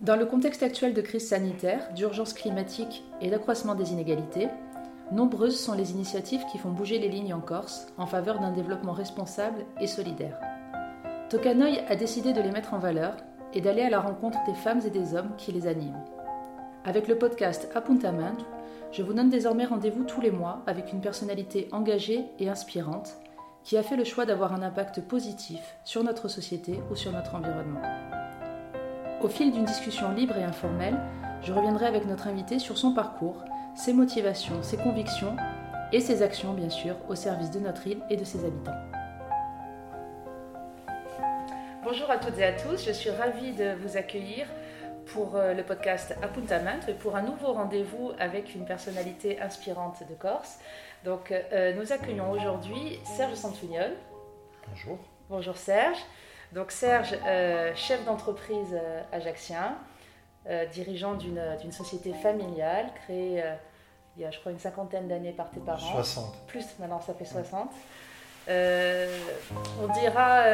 Dans le contexte actuel de crise sanitaire, d'urgence climatique et d'accroissement des inégalités, nombreuses sont les initiatives qui font bouger les lignes en Corse en faveur d'un développement responsable et solidaire. Tokanoï a décidé de les mettre en valeur et d'aller à la rencontre des femmes et des hommes qui les animent. Avec le podcast Apuntament, je vous donne désormais rendez-vous tous les mois avec une personnalité engagée et inspirante qui a fait le choix d'avoir un impact positif sur notre société ou sur notre environnement. Au fil d'une discussion libre et informelle, je reviendrai avec notre invité sur son parcours, ses motivations, ses convictions et ses actions, bien sûr, au service de notre île et de ses habitants. Bonjour à toutes et à tous, je suis ravie de vous accueillir pour euh, le podcast Apuntament et pour un nouveau rendez-vous avec une personnalité inspirante de Corse. Donc, euh, nous accueillons aujourd'hui Serge Santugnol. Bonjour. Bonjour Serge. Donc Serge, euh, chef d'entreprise euh, ajaxien, dirigeant d'une société familiale créée il y a je crois une cinquantaine d'années par tes parents. 60. Plus maintenant, ça fait 60. on dira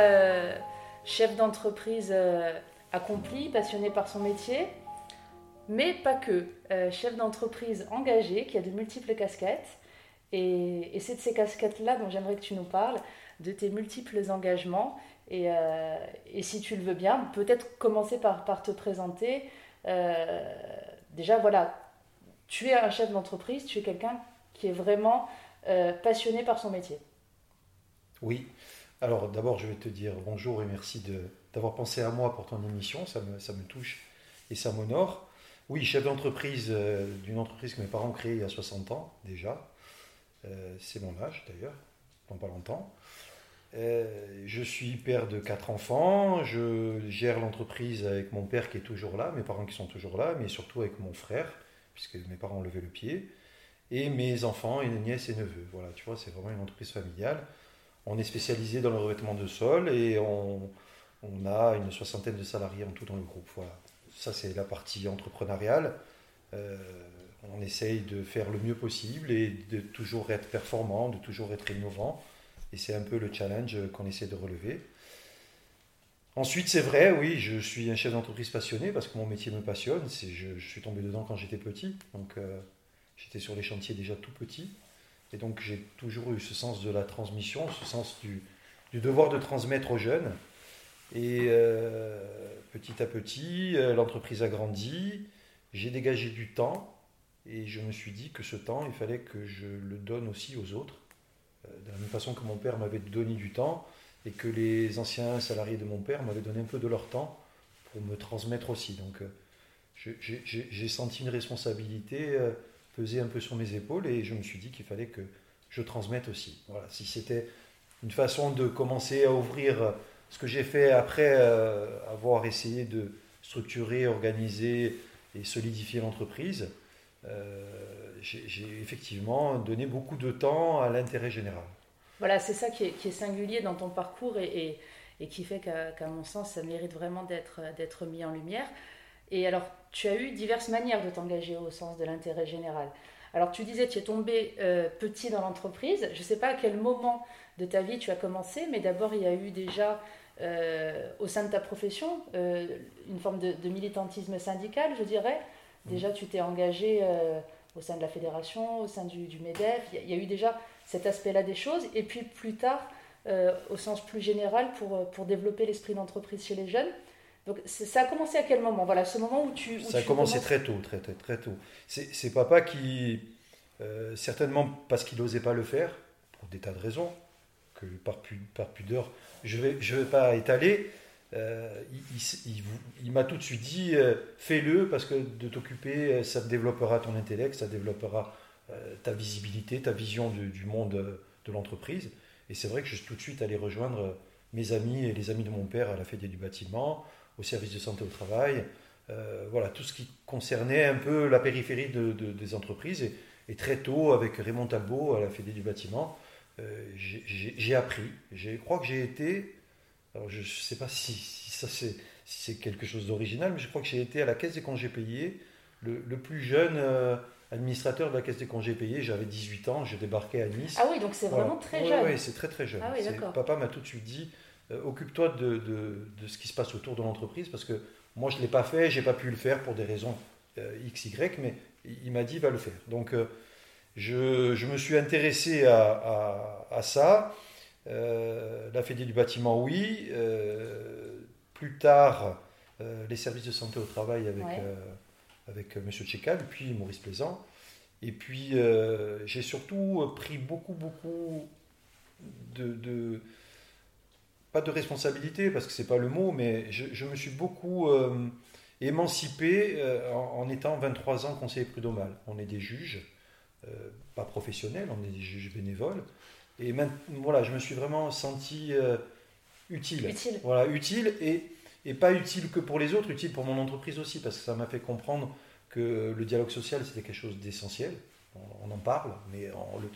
chef d'entreprise accompli, passionné par son métier, mais pas que. chef d'entreprise engagé qui a de multiples casquettes et, c'est de ces casquettes-là dont j'aimerais que tu nous parles, de tes multiples engagements. Et, euh, si tu le veux bien, peut-être commencer par, te présenter. Euh, déjà, voilà, tu es un chef d'entreprise, tu es quelqu'un qui est vraiment euh, passionné par son métier. Oui. Alors d'abord, je vais te dire bonjour et merci d'avoir pensé à moi pour ton émission. Ça me, ça me touche et ça m'honore. Oui, chef d'entreprise d'une entreprise que mes parents ont créée il y a 60 ans déjà. C'est mon âge d'ailleurs, pas longtemps. Euh, je suis père de quatre enfants, je gère l'entreprise avec mon père qui est toujours là, mes parents qui sont toujours là, mais surtout avec mon frère, puisque mes parents ont levé le pied, et mes enfants, et nièces et neveux. Voilà, tu vois, c'est vraiment une entreprise familiale. On est spécialisé dans le revêtement de sol et on, a une soixantaine de salariés en tout dans le groupe. Voilà. Ça, c'est la partie entrepreneuriale. Euh, on essaye de faire le mieux possible et de toujours être performant, de toujours être innovant. Et c'est un peu le challenge qu'on essaie de relever. Ensuite, c'est vrai, oui, je suis un chef d'entreprise passionné parce que mon métier me passionne. Je, suis tombé dedans quand j'étais petit, donc euh, j'étais sur les chantiers déjà tout petit. Et donc j'ai toujours eu ce sens de la transmission, ce sens du, devoir de transmettre aux jeunes. Et euh, petit à petit, euh, l'entreprise a grandi, j'ai dégagé du temps et je me suis dit que ce temps, il fallait que je le donne aussi aux autres, de la même façon que mon père m'avait donné du temps et que les anciens salariés de mon père m'avaient donné un peu de leur temps pour me transmettre aussi. Donc euh, j'ai senti une responsabilité euh, peser un peu sur mes épaules et je me suis dit qu'il fallait que je transmette aussi. Voilà, si c'était une façon de commencer à ouvrir ce que j'ai fait après avoir essayé de structurer, organiser et solidifier l'entreprise, euh, j'ai effectivement donné beaucoup de temps à l'intérêt général. Voilà, c'est ça qui est, singulier dans ton parcours et, et, qui fait qu'à mon sens, ça mérite vraiment d'être mis en lumière. Et alors, tu as eu diverses manières de t'engager au sens de l'intérêt général. Alors, tu disais, tu es tombé euh, petit dans l'entreprise. Je ne sais pas à quel moment de ta vie tu as commencé, mais d'abord, il y a eu déjà euh, au sein de ta profession une forme de, de, militantisme syndical, je dirais. Déjà, tu t'es engagé euh, au sein de la fédération, au sein du, MEDEF. Il y, a eu déjà cet aspect-là des choses. Et puis plus tard, euh, au sens plus général, pour, euh, pour développer l'esprit d'entreprise chez les jeunes. Donc ça a commencé à quel moment? Voilà, ce moment où tu... ça a commencé très tôt, très, très, très tôt. C'est papa qui, certainement parce qu'il n'osait pas le faire, pour des tas de raisons, que par, par pudeur, je ne vais, je vais pas étaler, euh, il, m'a tout de suite dit euh, fais-le parce que de t'occuper, euh, ça développera ton intellect, ça développera ta visibilité, ta vision du monde de l'entreprise. Et c'est vrai que je suis tout de suite allé rejoindre mes amis et les amis de mon père à la Fédé du bâtiment, au service de santé au travail. voilà, tout ce qui concernait un peu la périphérie de, des entreprises. Et, très tôt, avec Raymond Talbot à la Fédé du bâtiment, j'ai appris. Je crois que j'ai été alors je ne sais pas si, ça c'est quelque chose d'original, mais je crois que j'ai été à la caisse des congés payés, le, plus jeune euh, administrateur de la caisse des congés payés. J'avais 18 ans, je débarquais à Nice. Ah oui, donc c'est vraiment très jeune. Oui, c'est très très jeune. Ah papa m'a tout de suite dit euh, occupe-toi de, de, de, ce qui se passe autour de l'entreprise parce que Moi, je ne l'ai pas fait, j'ai pas pu le faire pour des raisons X, Y, mais il m'a dit, va le faire. Donc, je, me suis intéressé à, ça. La Fédé du bâtiment, oui. plus tard, les services de santé au travail avec, avec M. Tchécal, puis Maurice Plaisant. Et puis, j'ai surtout pris beaucoup, beaucoup de, pas de responsabilité parce que c'est pas le mot, mais je, me suis beaucoup euh, émancipé euh, en, étant 23 ans conseiller prud'homal. On est des juges, euh, pas professionnels, on est des juges bénévoles. Et maintenant, voilà, je me suis vraiment senti utile. Utile. Voilà, utile et, et, pas utile que pour les autres, utile pour mon entreprise aussi parce que ça m'a fait comprendre que le dialogue social c'était quelque chose d'essentiel. On, en parle, mais le,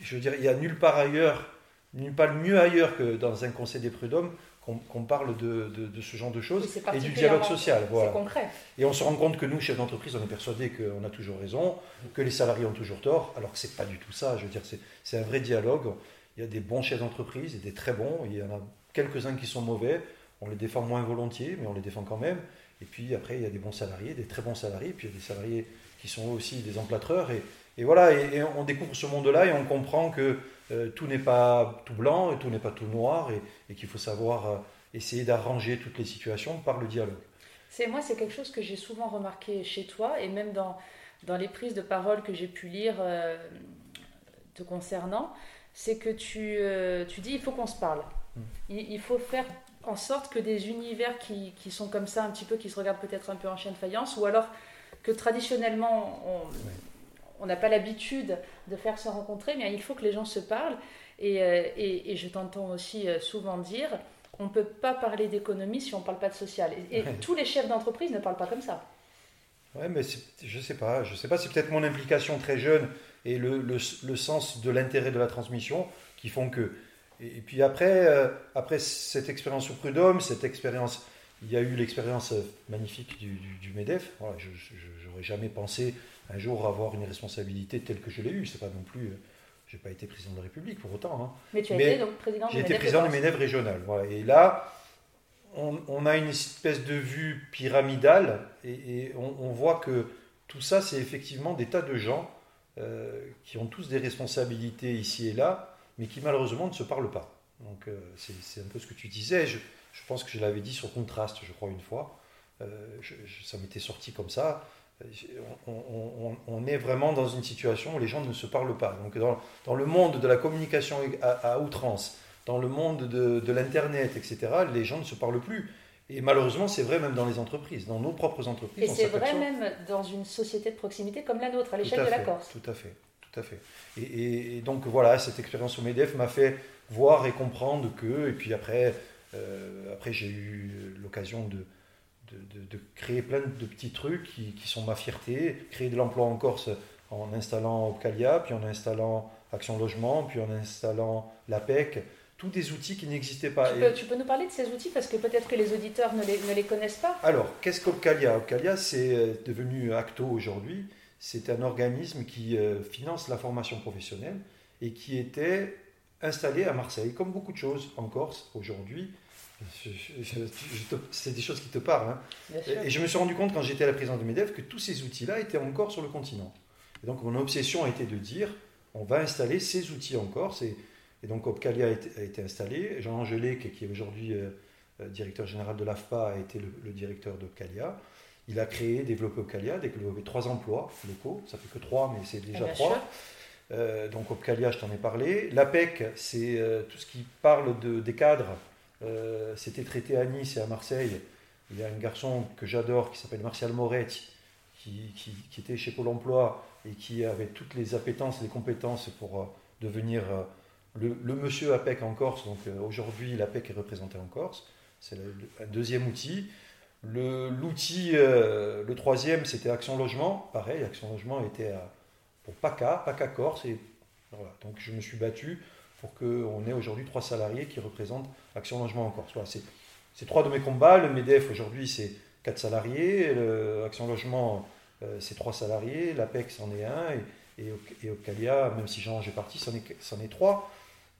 je veux dire, il n'y a nulle part ailleurs, nulle part mieux ailleurs que dans un conseil des prud'hommes qu'on parle de, de, ce genre de choses et du dialogue social. Voilà. concret. Et on se rend compte que nous, chefs d'entreprise, on est persuadés qu'on a toujours raison, que les salariés ont toujours tort, alors que ce n'est pas du tout ça. Je veux dire, c'est un vrai dialogue. Il y a des bons chefs d'entreprise et des très bons. Il y en a quelques-uns qui sont mauvais. On les défend moins volontiers, mais on les défend quand même. Et puis après, il y a des bons salariés, des très bons salariés. Puis il y a des salariés qui sont aussi des emplâtreurs. Et, et voilà, et, on découvre ce monde-là et on comprend que euh, tout n'est pas tout blanc et tout n'est pas tout noir et, qu'il faut savoir euh, essayer d'arranger toutes les situations par le dialogue. C'est moi, c'est quelque chose que j'ai souvent remarqué chez toi et même dans, dans les prises de parole que j'ai pu lire euh, te concernant, c'est que tu, tu dis il faut qu'on se parle. Hmm. Il, faut faire en sorte que des univers qui, qui, sont comme ça, un petit peu, qui se regardent peut-être un peu en chien de faïence, ou alors que traditionnellement on, on n'a pas l'habitude de faire se rencontrer, mais il faut que les gens se parlent. Et, euh, et, je t'entends aussi euh, souvent dire, on ne peut pas parler d'économie si on ne parle pas de social. Et, tous les chefs d'entreprise ne parlent pas comme ça. Oui, mais je ne sais pas. Je sais pas, c'est peut-être mon implication très jeune et le, le, sens de l'intérêt de la transmission qui font que... Et, puis après, euh, après cette expérience au Prud'homme, cette expérience... Il y a eu l'expérience magnifique du, du, MEDEF. je n'aurais jamais pensé un jour avoir une responsabilité telle que je l'ai eue. C'est pas non plus. Euh, j'ai pas été président de la République pour autant. Hein. Mais tu as été donc président J'ai été président du MEDEF régional. Voilà. Et là, on, a une espèce de vue pyramidale et, on, voit que tout ça, c'est effectivement des tas de gens euh, qui ont tous des responsabilités ici et là, mais qui malheureusement ne se parlent pas. Donc euh, c'est un peu ce que tu disais. Je, je pense que je l'avais dit sur Contraste, je crois, une fois. ça m'était sorti comme ça on, est vraiment dans une situation où les gens ne se parlent pas. Donc dans, le monde de la communication à, outrance, dans le monde de, l'Internet, etc., les gens ne se parlent plus. Et malheureusement, c'est vrai même dans les entreprises, dans nos propres entreprises. Et c'est vrai même dans une société de proximité comme la nôtre, à l'échelle de la Corse. Tout à fait, tout à fait. Et, donc voilà, cette expérience au MEDEF m'a fait voir et comprendre que, et puis après, euh, après j'ai eu l'occasion de, de, créer plein de petits trucs qui, sont ma fierté, créer de l'emploi en Corse en installant Opcalia, puis en installant Action Logement, puis en installant l'APEC, tous des outils qui n'existaient pas. Tu peux, nous parler de ces outils parce que peut-être que les auditeurs ne les, ne les connaissent pas Alors, qu'est-ce qu'Opcalia Opcalia, c'est euh, devenu Acto aujourd'hui. C'est un organisme qui euh, finance la formation professionnelle et qui était installé à Marseille, comme beaucoup de choses en Corse aujourd'hui c'est des choses qui te parlent. Hein. Et, je me suis rendu compte quand j'étais à la présidence de MEDEF que tous ces outils-là étaient encore sur le continent. Et donc mon obsession a été de dire on va installer ces outils en Corse. Et, donc Opcalia a été, installé. Jean Angelek, qui est aujourd'hui euh, euh, directeur général de l'AFPA, a été le, directeur d'Opcalia. Il a créé, développé Opcalia, développé trois emplois locaux. Ça fait que trois, mais c'est déjà trois. Euh, donc Opcalia, je t'en ai parlé. L'APEC, c'est tout ce qui parle de, des cadres euh, c'était traité à Nice et à Marseille. Il y a un garçon que j'adore qui s'appelle Martial Moretti, qui, était chez Pôle emploi et qui avait toutes les appétences, les compétences pour euh, devenir euh, le, monsieur APEC en Corse. Donc aujourd'hui, l'APEC est représenté en Corse. C'est un deuxième outil. L'outil, le, troisième, c'était Action Logement. Pareil, Action Logement était pour PACA, PACA Corse. Et, voilà. Donc je me suis battu pour qu'on ait aujourd'hui trois salariés qui représentent Action Logement en Corse. c'est trois de mes combats. Le MEDEF aujourd'hui c'est quatre salariés, Action Logement euh, c'est trois salariés, l'APEX en est un, et, et, Ocalia, même si Jean est parti, c'en est, est trois.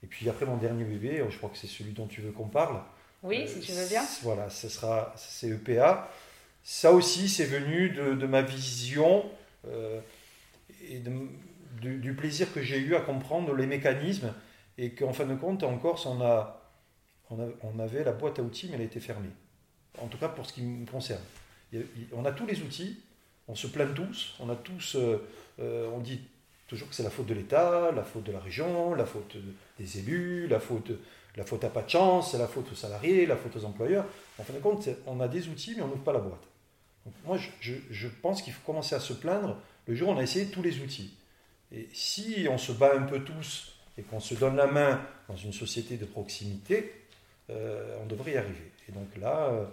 Et puis après mon dernier bébé, je crois que c'est celui dont tu veux qu'on parle, Oui, si tu veux bien. Voilà, ce sera c'est EPA. Ça aussi, c'est venu de, ma vision et du plaisir que j'ai eu à comprendre les mécanismes et qu'en fin de compte, en Corse, on, avait la boîte à outils, mais elle a été fermée. En tout cas, pour ce qui me concerne. On a tous les outils, on se plaint tous, on a tous, euh, euh, on dit toujours que c'est la faute de l'État, la faute de la région, la faute des élus, la faute, la faute à pas de chance, c'est la faute aux salariés, la faute aux employeurs. En fin de compte, on a des outils, mais on n'ouvre pas la boîte. moi, je, je pense qu'il faut commencer à se plaindre le jour où on a essayé tous les outils. Et si on se bat un peu tous et qu'on se donne la main dans une société de proximité, euh, on devrait y arriver. Et donc là, euh,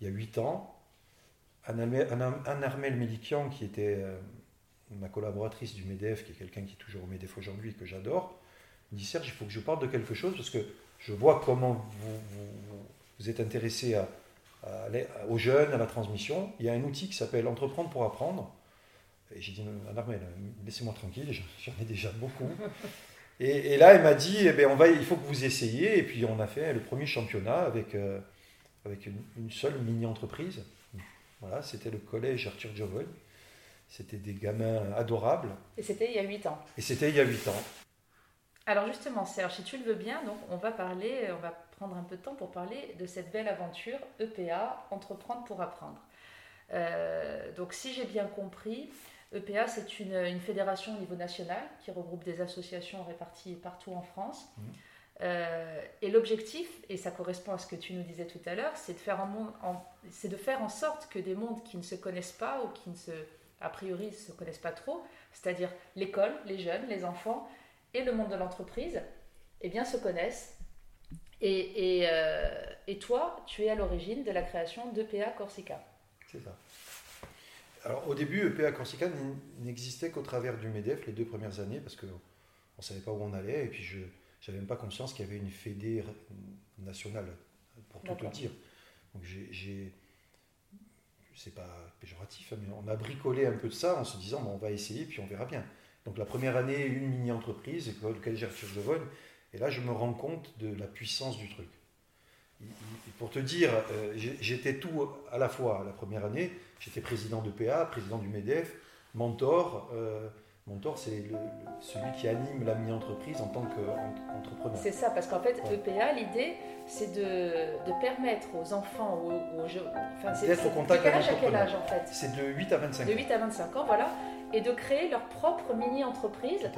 il y a huit ans, Anne Armel Mélikian, qui était euh, ma collaboratrice du MEDEF, qui est quelqu'un qui est toujours au MEDEF aujourd'hui et que j'adore, me dit Serge, il faut que je parle de quelque chose parce que je vois comment vous, êtes intéressé aux jeunes, à la transmission. Il y a un outil qui s'appelle Entreprendre pour apprendre. Et j'ai dit, Anne Armel, laissez-moi tranquille, j'en ai déjà beaucoup. Et, là, elle m'a dit, eh bien, on va, il faut que vous essayiez. Et puis, on a fait le premier championnat avec, euh, avec une, seule mini-entreprise. Voilà, c'était le collège Arthur Giovone. C'était des gamins adorables. Et c'était il y a 8 ans. Et c'était il y a 8 ans. Alors justement, Serge, si tu le veux bien, donc on va parler, on va prendre un peu de temps pour parler de cette belle aventure EPA, Entreprendre pour apprendre. Euh, donc si j'ai bien compris, EPA, c'est une, fédération au niveau national qui regroupe des associations réparties partout en France. Mmh. Euh, et l'objectif, et ça correspond à ce que tu nous disais tout à l'heure, c'est de, faire en, de faire en sorte que des mondes qui ne se connaissent pas ou qui ne se, a priori ne se connaissent pas trop, c'est-à-dire l'école, les jeunes, les enfants et le monde de l'entreprise, eh bien se connaissent. Et, et, euh, et toi, tu es à l'origine de la création d'EPA Corsica. C'est ça. Alors au début, EPA Corsica n'existait qu'au travers du MEDEF les deux premières années parce qu'on ne savait pas où on allait et puis je n'avais même pas conscience qu'il y avait une fédé nationale, pour tout te dire. Donc j'ai. C'est pas péjoratif, hein, mais on a bricolé un peu de ça en se disant on va essayer puis on verra bien. Donc la première année, une mini-entreprise, école Collège Arthur de et là je me rends compte de la puissance du truc. Pour te dire, euh, j'étais tout à la fois la première année, J'étais président de PA, président du MEDEF, mentor. Euh, mentor, c'est celui qui anime la mini-entreprise en tant qu'entrepreneur. C'est ça, parce qu'en fait, EPA, l'idée, c'est de, permettre aux enfants, aux, jeunes. Enfin, D'être au contact quel âge à quel âge en fait? C'est de 8 à 25 ans. De 8 à 25 ans, voilà. Et de créer leur propre mini-entreprise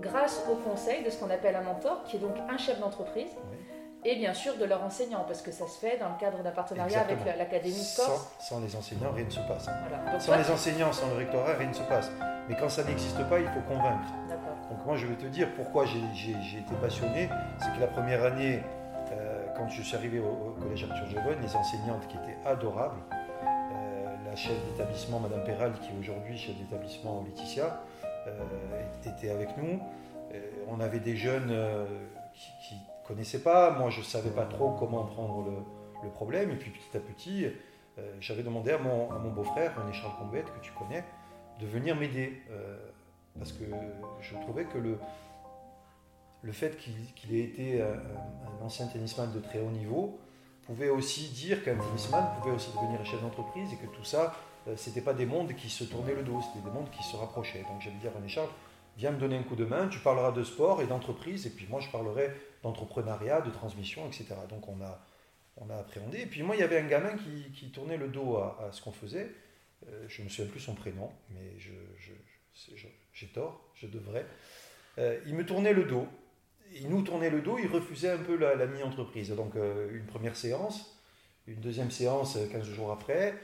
grâce au conseil de ce qu'on appelle un mentor, qui est donc un chef d'entreprise. Oui et bien sûr de leurs enseignants, parce que ça se fait dans le cadre d'un partenariat avec l'Académie de Corse. Sans, les enseignants, rien ne se passe. sans les enseignants, sans le rectorat, rien ne se passe. Mais quand ça n'existe pas, il faut convaincre. Donc moi, je vais te dire pourquoi j'ai été passionné. C'est que la première année, euh, quand je suis arrivé au, collège Arthur Jevonne, les enseignantes qui étaient adorables, euh, la chef d'établissement, Madame Perral, qui est aujourd'hui chef d'établissement Laetitia, euh, était avec nous. on avait des jeunes qui connaissais pas, moi je savais pas trop comment prendre le, problème, et puis petit à petit, euh, j'avais demandé à mon, beau-frère, René Charles Combette, que tu connais, de venir m'aider, euh, parce que je trouvais que le, fait qu'il ait été un, ancien tennisman de très haut niveau pouvait aussi dire qu'un tennisman pouvait aussi devenir chef d'entreprise, et que tout ça, euh, c'était pas des mondes qui se tournaient le dos, c'était des mondes qui se rapprochaient. Donc j'avais dit à René Charles, viens me donner un coup de main, tu parleras de sport et d'entreprise, et puis moi je parlerai d'entrepreneuriat, de transmission, etc. Donc on a, on a appréhendé. Et puis moi, il y avait un gamin qui, tournait le dos à, ce qu'on faisait. Euh, je ne me souviens plus son prénom, mais j'ai tort, je devrais. Euh, il me tournait le dos. Il nous tournait le dos, il refusait un peu la, mini-entreprise. Donc euh, une première séance, une deuxième séance 15 jours après,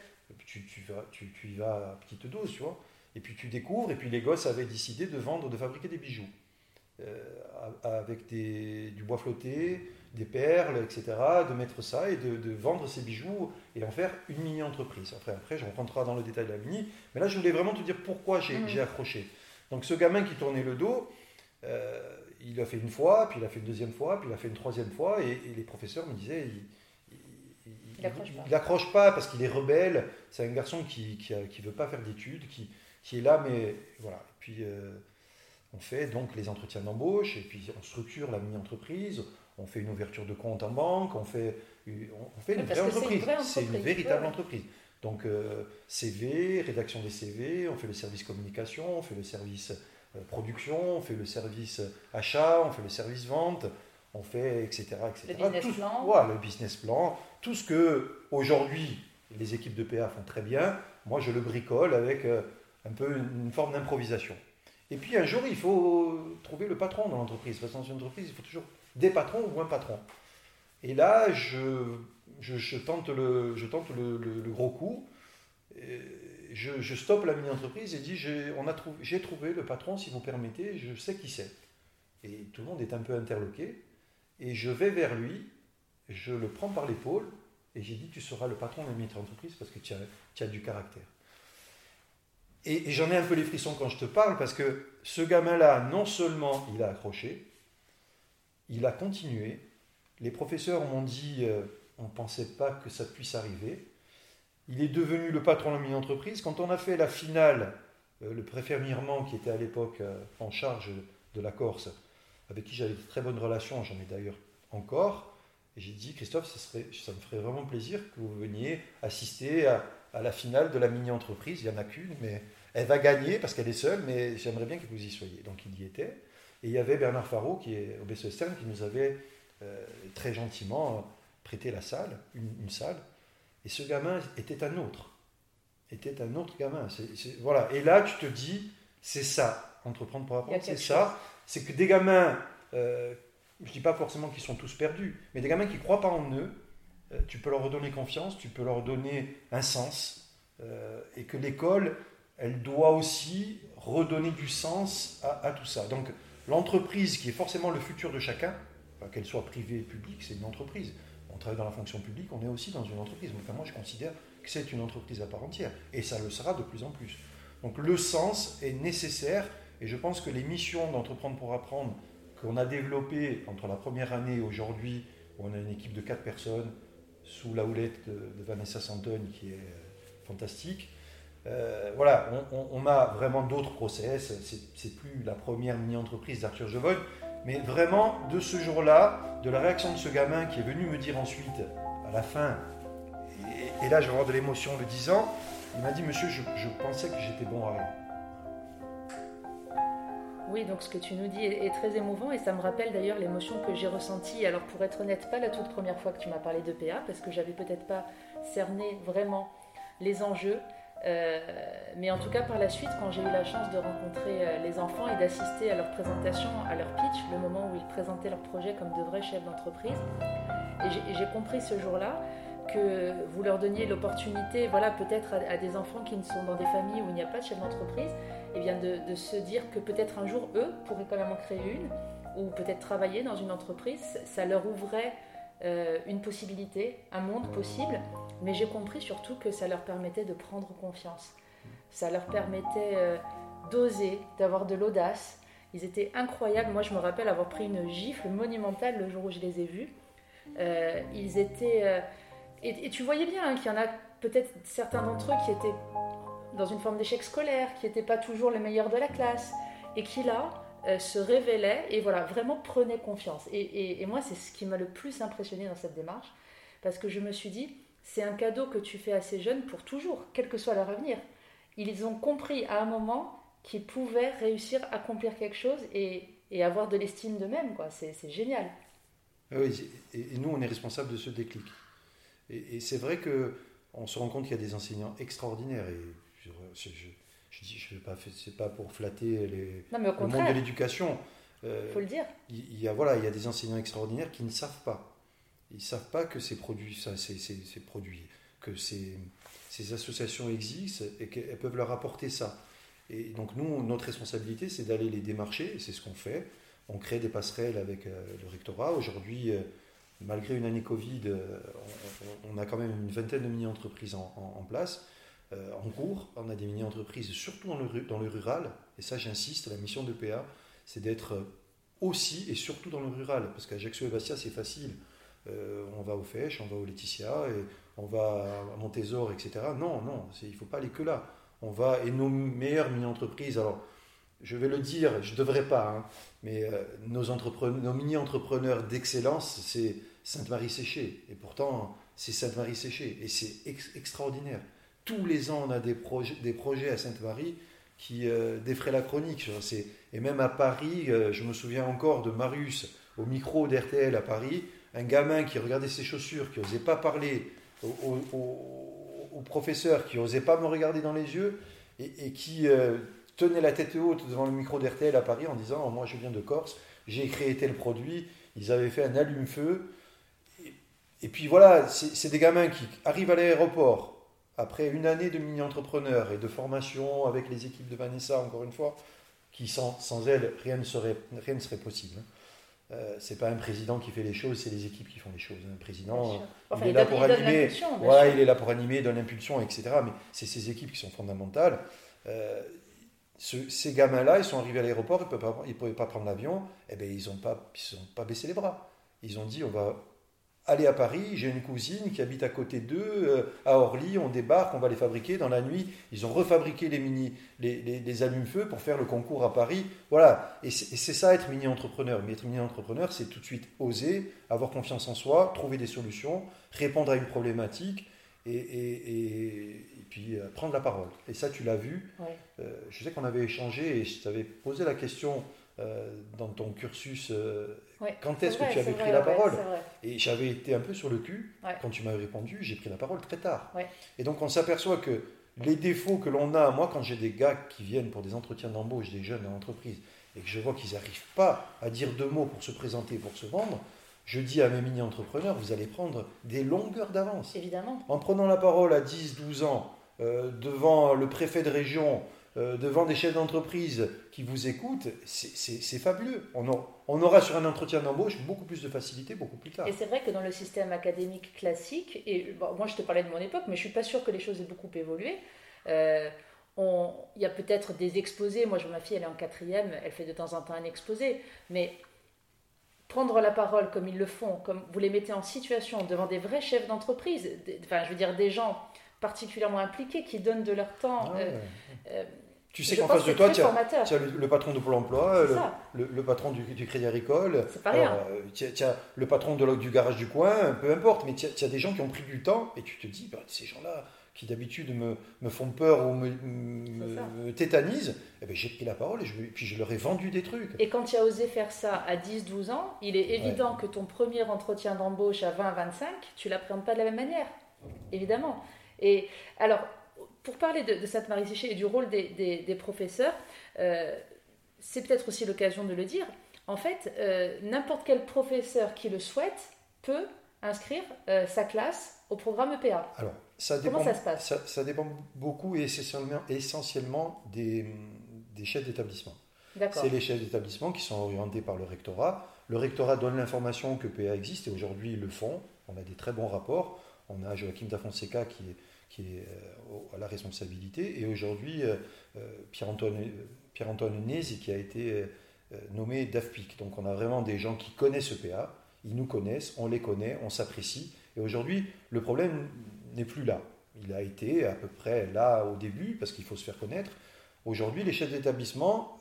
tu, tu, tu, tu y vas à petite dose, tu vois. Et puis tu découvres, et puis les gosses avaient décidé de vendre, de fabriquer des bijoux. Euh, avec du bois flotté, des perles, etc., de mettre ça et de, vendre ces bijoux et en faire une mini-entreprise. Après, après, je rentrera dans le détail de la mini, mais là, je voulais vraiment te dire pourquoi j'ai mmh. accroché. Donc, ce gamin qui tournait le dos, euh, il l'a fait une fois, puis il l'a fait une deuxième fois, puis il l'a fait une troisième fois, et, les professeurs me disaient, il, n'accroche pas. parce qu'il est rebelle, c'est un garçon qui ne veut pas faire d'études, qui, qui, est là, mais voilà. Et puis, euh, on fait donc les entretiens d'embauche et puis on structure la mini-entreprise, on fait une ouverture de compte en banque, on fait on fait une vraie entreprise. C'est une, véritable entreprise. Donc CV, rédaction des CV, on fait le service communication, on fait le service production, on fait le service achat, on fait le service vente, on fait etc. etc. Le business tout, plan. le business plan. Tout ce que aujourd'hui les équipes de PA font très bien, moi je le bricole avec un peu une forme d'improvisation. Et puis un jour, il faut trouver le patron dans l'entreprise. Parce que dans une entreprise, il faut toujours des patrons ou un patron. Et là, je, je, tente, le, je tente le, gros coup. Je, stoppe la mini-entreprise et dis j'ai, trouvé, le patron, si vous permettez, je sais qui c'est. Et tout le monde est un peu interloqué. Et je vais vers lui, je le prends par l'épaule et j'ai dit tu seras le patron de la mini-entreprise parce que tu as du caractère. Et, j'en ai un peu les frissons quand je te parle, parce que ce gamin-là, non seulement il a accroché, il a continué. Les professeurs m'ont dit, euh, on ne pensait pas que ça puisse arriver. Il est devenu le patron de mini-entreprise. Quand on a fait la finale, euh, le préfet Mirman, qui était à l'époque euh, en charge de la Corse, avec qui j'avais de très bonnes relations, j'en ai d'ailleurs encore, j'ai dit, Christophe, ça me ferait vraiment plaisir que vous veniez assister à, à la finale de la mini-entreprise. Il n'y en a qu'une, mais elle va gagner parce qu'elle est seule, mais j'aimerais bien que vous y soyez. Donc il y était. Et il y avait Bernard Faro, qui est au BCSTM, qui nous avait euh, très gentiment prêté la salle, une, salle. Et ce gamin était un autre. Était un autre gamin. voilà. Et là, tu te dis, c'est ça, entreprendre pour apprendre, c'est ça. C'est que des gamins, euh, je ne dis pas forcément qu'ils sont tous perdus, mais des gamins qui ne croient pas en eux, euh, tu peux leur redonner confiance, tu peux leur donner un sens, et que l'école, elle doit aussi redonner du sens à, tout ça. Donc l'entreprise, qui est forcément le futur de chacun, qu'elle soit privée ou publique, c'est une entreprise. On travaille dans la fonction publique, on est aussi dans une entreprise. Enfin, moi, je considère que c'est une entreprise à part entière, et ça le sera de plus en plus. Donc le sens est nécessaire, et je pense que les missions d'entreprendre pour apprendre qu'on a développées entre la première année et aujourd'hui, où on a une équipe de quatre personnes, sous la houlette de, de Vanessa Santone, qui est euh, fantastique, euh, voilà, on, a vraiment d'autres process. C'est plus la première mini-entreprise d'Arthur Jevon, mais vraiment de ce jour-là, de la réaction de ce gamin qui est venu me dire ensuite, à la fin, et, là je vais avoir de l'émotion le disant, il m'a dit Monsieur, je, pensais que j'étais bon à rien. Oui, donc ce que tu nous dis est, très émouvant et ça me rappelle d'ailleurs l'émotion que j'ai ressentie. Alors pour être honnête, pas la toute première fois que tu m'as parlé de PA, parce que j'avais peut-être pas cerné vraiment les enjeux. Euh, mais en tout cas, par la suite, quand j'ai eu la chance de rencontrer euh, les enfants et d'assister à leur présentation, à leur pitch, le moment où ils présentaient leur projet comme de vrais chefs d'entreprise, et j'ai compris ce jour-là que vous leur donniez l'opportunité, voilà, peut-être à, des enfants qui ne sont dans des familles où il n'y a pas de chef d'entreprise, et eh bien de, se dire que peut-être un jour eux pourraient quand même en créer une, ou peut-être travailler dans une entreprise, ça leur ouvrait euh, une possibilité, un monde possible, mais j'ai compris surtout que ça leur permettait de prendre confiance. Ça leur permettait euh, d'oser, d'avoir de l'audace. Ils étaient incroyables. Moi, je me rappelle avoir pris une gifle monumentale le jour où je les ai vus. Euh, ils étaient. Et, tu voyais bien hein, qu'il y en a peut-être certains d'entre eux qui étaient dans une forme d'échec scolaire, qui n'étaient pas toujours les meilleurs de la classe, et qui là, euh, se révélait et voilà, vraiment prenait confiance. Et, moi, c'est ce qui m'a le plus impressionné dans cette démarche, parce que je me suis dit, c'est un cadeau que tu fais à ces jeunes pour toujours, quel que soit leur avenir. Ils ont compris à un moment qu'ils pouvaient réussir à accomplir quelque chose et, avoir de l'estime d'eux-mêmes. Quoi. C'est, génial. Ah oui, et, nous, on est responsable de ce déclic. Et, c'est vrai que on se rend compte qu'il y a des enseignants extraordinaires. Et je dis, je pas, c'est pas pour flatter les, le monde de l'éducation. Il euh, faut le dire. Il y, a, voilà, il y a des enseignants extraordinaires qui ne savent pas. Ils ne savent pas que ces produits, ça, ces, ces, produits, que ces, ces associations existent et qu'elles peuvent leur apporter ça. Et donc nous, notre responsabilité, c'est d'aller les démarcher, et c'est ce qu'on fait. On crée des passerelles avec euh, le rectorat. Aujourd'hui, euh, malgré une année Covid, on, a quand même une vingtaine de mini-entreprises en, en, place. Euh, en cours. On a des mini-entreprises, surtout dans le, dans le rural. Et ça, j'insiste, la mission de PA, c'est d'être aussi et surtout dans le rural. Parce qu'Ajaccio et Bastia, c'est facile. Euh, on va au Fèche, on va au Laetitia, et on va à Montésor, etc. Non, non, il ne faut pas aller que là. On va, et nos meilleures mini-entreprises, alors je vais le dire, je ne devrais pas, hein, mais euh, nos, nos mini-entrepreneurs d'excellence, c'est Sainte-Marie-Séchée. Et pourtant, c'est Sainte-Marie-Séchée. Et c'est extraordinaire. Tous les ans, on a des, projets, à Sainte-Marie qui euh, défraient la chronique. Et même à Paris, euh, je me souviens encore de Marius au micro d'RTL à Paris, un gamin qui regardait ses chaussures, qui n'osait pas parler au, professeur, qui n'osait pas me regarder dans les yeux, et, qui euh, tenait la tête haute devant le micro d'RTL à Paris en disant oh, Moi, je viens de Corse, j'ai créé tel produit. Ils avaient fait un allume-feu. Et, puis voilà, c'est des gamins qui arrivent à l'aéroport après une année de mini-entrepreneur et de formation avec les équipes de Vanessa, encore une fois, qui sans, sans elles, rien ne serait, rien ne serait possible. Hein. Euh, c'est pas un président qui fait les choses, c'est les équipes qui font les choses. Un président, il est là pour animer, ouais, il est là pour animer, donne l'impulsion, etc. Mais c'est ces équipes qui sont fondamentales. Euh, ces gamins-là, ils sont arrivés à l'aéroport, ils ne pouvaient pas prendre l'avion, et eh ben, ils n'ont pas, pas baissé les bras. Ils ont dit on va aller à Paris, j'ai une cousine qui habite à côté d'eux, euh, à Orly, on débarque, on va les fabriquer. Dans la nuit, ils ont refabriqué les, mini, les, les, allumes-feu pour faire le concours à Paris. Voilà, et c'est ça être mini-entrepreneur. Mais être mini-entrepreneur, c'est tout de suite oser, avoir confiance en soi, trouver des solutions, répondre à une problématique et, et, puis euh, prendre la parole. Et ça, tu l'as vu. Euh, je sais qu'on avait échangé et je t'avais posé la question dans ton cursus quand est-ce que tu avais pris la parole Et j'avais été un peu sur le cul. Quand tu m'avais répondu, j'ai pris la parole très tard. Et donc on s'aperçoit que les défauts que l'on a, moi quand j'ai des gars qui viennent pour des entretiens d'embauche, des jeunes dans l'entreprise, et que je vois qu'ils n'arrivent pas à dire deux mots pour se présenter, pour se vendre, je dis à mes mini-entrepreneurs, vous allez prendre des longueurs d'avance. Évidemment. En prenant la parole à 10, 12 ans, euh, devant le préfet de région, euh, devant des chefs d'entreprise qui vous écoutent, c'est fabuleux. On, on, aura sur un entretien d'embauche beaucoup plus de facilité, beaucoup plus tard. Et c'est vrai que dans le système académique classique, et moi je te parlais de mon époque, mais je suis pas sûre que les choses aient beaucoup évolué. Euh, il y a peut-être des exposés. Moi, ma fille, elle est en quatrième, elle fait de temps en temps un exposé, mais prendre la parole comme ils le font, comme vous les mettez en situation devant des vrais chefs d'entreprise, enfin, je veux dire des gens particulièrement impliqués qui donnent de leur temps. Ah euh, tu sais qu'en face de toi, tu as, le, patron de Pôle emploi, le, patron du, Crédit Agricole, tu as, le patron de, du garage du coin, peu importe, mais tu as, des gens qui ont pris du temps et tu te dis, bah, ces gens-là qui d'habitude me, me, font peur ou me, tétanisent, eh ben, j'ai pris la parole et je, puis je leur ai vendu des trucs. Et quand tu as osé faire ça à 10-12 ans, il est évident que ton premier entretien d'embauche à 20-25, tu l'appréhendes pas de la même manière, évidemment. Et alors, pour parler de, Sainte-Marie Séché et du rôle des, professeurs, euh, c'est peut-être aussi l'occasion de le dire. En fait, euh, n'importe quel professeur qui le souhaite peut inscrire euh, sa classe au programme EPA. Alors, ça dépend, Comment ça se passe? ça, dépend beaucoup et essentiellement, essentiellement des, des chefs d'établissement. C'est les chefs d'établissement qui sont orientés par le rectorat. Le rectorat donne l'information que PA existe et aujourd'hui ils le font. On a des très bons rapports. On a Joachim da Fonseca qui est qui est euh, à la responsabilité, et aujourd'hui euh, euh, Pierre-Antoine Pierre Nézi qui a été nommé DAFPIC. Donc on a vraiment des gens qui connaissent EPA, ils nous connaissent, on les connaît, on s'apprécie, et aujourd'hui le problème n'est plus là. Il a été à peu près là au début, parce qu'il faut se faire connaître. Aujourd'hui, les chefs d'établissement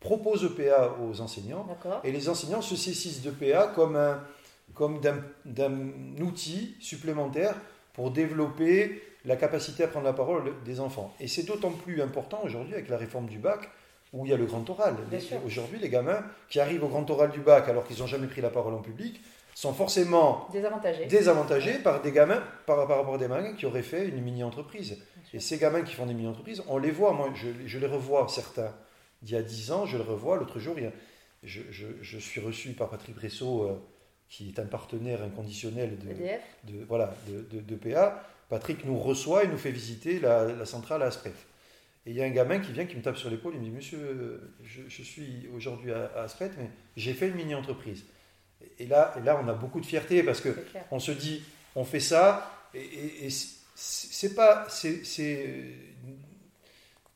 proposent EPA aux enseignants, et les enseignants se saisissent d'EPA comme un comme d'un outil supplémentaire pour développer la capacité à prendre la parole des enfants. Et c'est d'autant plus important aujourd'hui avec la réforme du bac, où il y a le grand oral. Aujourd'hui, les gamins qui arrivent au grand oral du bac alors qu'ils n'ont jamais pris la parole en public sont forcément désavantagés, désavantagés par des gamins par, rapport à des gamins qui auraient fait une mini-entreprise. Et ces gamins qui font des mini-entreprises, on les voit, moi je, les revois certains d'il y a 10 ans, je le revois, l'autre jour, je, je, suis reçu par Patrick Bressot, euh, qui est un partenaire inconditionnel de, de, voilà, de, de, PA, Patrick nous reçoit et nous fait visiter la, centrale à Aspret. Et il y a un gamin qui vient, qui me tape sur l'épaule, il me dit Monsieur, je, suis aujourd'hui à, à, Aspret, mais j'ai fait une mini-entreprise. Et là, et là, on a beaucoup de fierté parce que on se dit On fait ça, et, et, c'est pas. c'est